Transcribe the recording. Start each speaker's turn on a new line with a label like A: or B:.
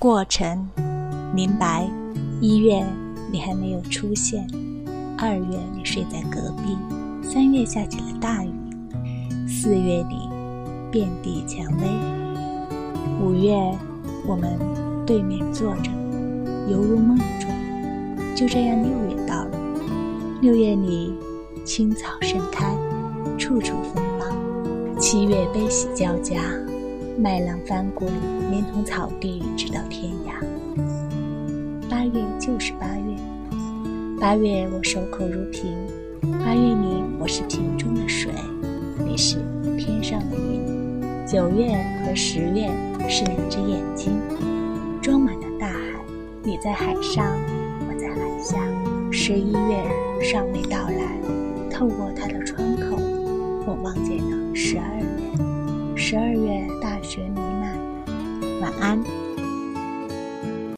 A: 过程，明白。一月你还没有出现，二月你睡在隔壁，三月下起了大雨，四月里遍地蔷薇，五月我们对面坐着，犹如梦中。就这样，六月到了，六月里青草盛开，处处风浪；七月悲喜交加，麦浪翻滚，连同草地直到天涯。八月就是八月，八月我守口如瓶，八月里我是瓶中的水，你是天上的云。九月和十月是两只眼睛，装满了大海，你在海上，我在海下。十一月尚未到来，透过它的窗口，我望见了十二月。十二月大雪弥漫，晚安。